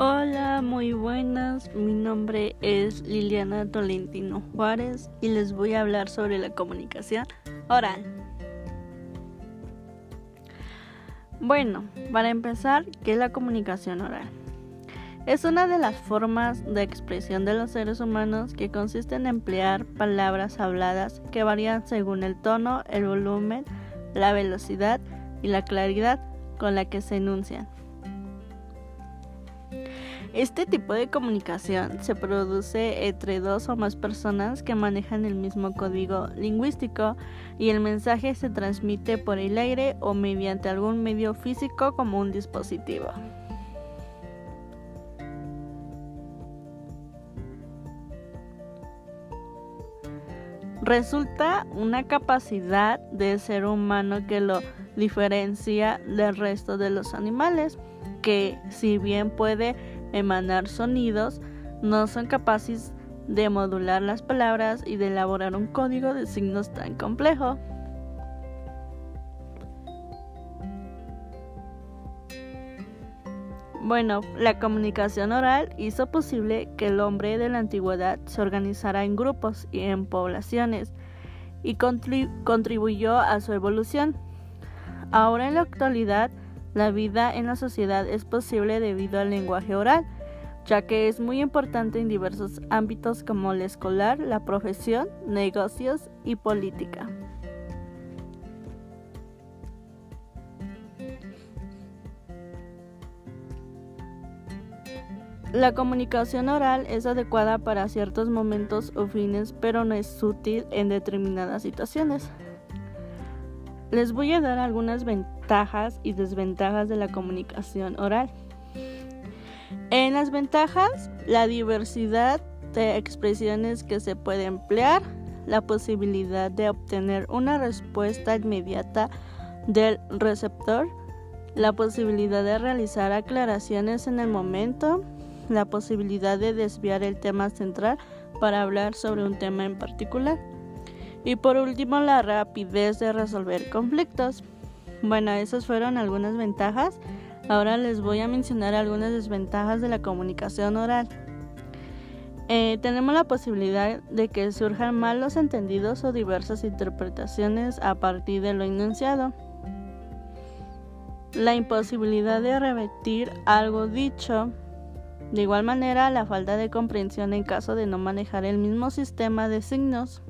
Hola, muy buenas. Mi nombre es Liliana Tolentino Juárez y les voy a hablar sobre la comunicación oral. Bueno, para empezar, ¿qué es la comunicación oral? Es una de las formas de expresión de los seres humanos que consiste en emplear palabras habladas que varían según el tono, el volumen, la velocidad y la claridad con la que se enuncian. Este tipo de comunicación se produce entre dos o más personas que manejan el mismo código lingüístico y el mensaje se transmite por el aire o mediante algún medio físico como un dispositivo. Resulta una capacidad del ser humano que lo diferencia del resto de los animales, que si bien puede emanar sonidos, no son capaces de modular las palabras y de elaborar un código de signos tan complejo. Bueno, la comunicación oral hizo posible que el hombre de la antigüedad se organizara en grupos y en poblaciones y contribuyó a su evolución. Ahora en la actualidad, la vida en la sociedad es posible debido al lenguaje oral, ya que es muy importante en diversos ámbitos como el escolar, la profesión, negocios y política. La comunicación oral es adecuada para ciertos momentos o fines, pero no es útil en determinadas situaciones. Les voy a dar algunas ventajas y desventajas de la comunicación oral. En las ventajas, la diversidad de expresiones que se puede emplear, la posibilidad de obtener una respuesta inmediata del receptor, la posibilidad de realizar aclaraciones en el momento, la posibilidad de desviar el tema central para hablar sobre un tema en particular. Y por último, la rapidez de resolver conflictos. Bueno, esas fueron algunas ventajas. Ahora les voy a mencionar algunas desventajas de la comunicación oral. Eh, tenemos la posibilidad de que surjan malos entendidos o diversas interpretaciones a partir de lo enunciado. La imposibilidad de repetir algo dicho. De igual manera, la falta de comprensión en caso de no manejar el mismo sistema de signos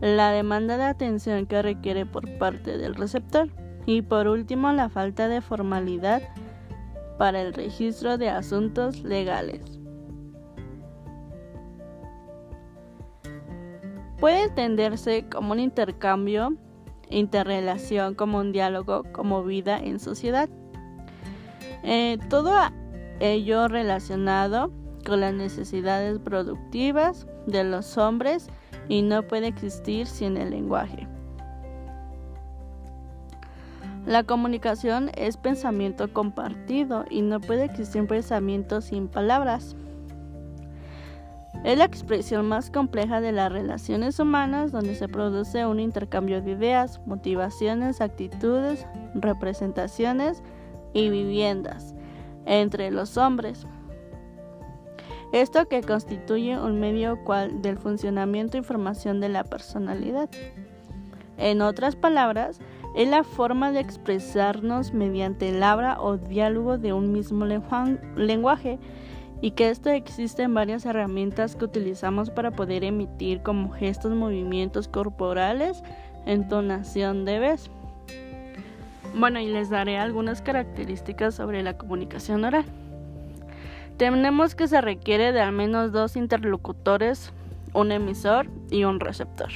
la demanda de atención que requiere por parte del receptor y por último la falta de formalidad para el registro de asuntos legales. Puede entenderse como un intercambio, interrelación, como un diálogo, como vida en sociedad. Eh, todo ello relacionado con las necesidades productivas de los hombres y no puede existir sin el lenguaje. La comunicación es pensamiento compartido y no puede existir pensamiento sin palabras. Es la expresión más compleja de las relaciones humanas donde se produce un intercambio de ideas, motivaciones, actitudes, representaciones y viviendas entre los hombres. Esto que constituye un medio cual del funcionamiento e información de la personalidad. En otras palabras, es la forma de expresarnos mediante el habla o diálogo de un mismo lenguaje y que esto existe en varias herramientas que utilizamos para poder emitir como gestos, movimientos corporales, entonación de vez. Bueno, y les daré algunas características sobre la comunicación oral. Tenemos que se requiere de al menos dos interlocutores, un emisor y un receptor.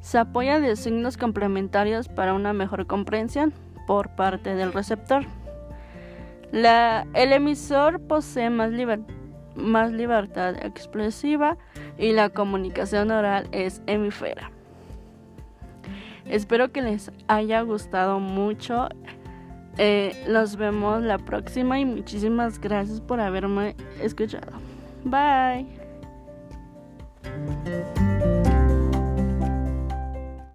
Se apoya de signos complementarios para una mejor comprensión por parte del receptor. el emisor posee más, más libertad expresiva y la comunicación oral es hemisfera. Espero que les haya gustado mucho eh, los vemos la próxima y muchísimas gracias por haberme escuchado. Bye.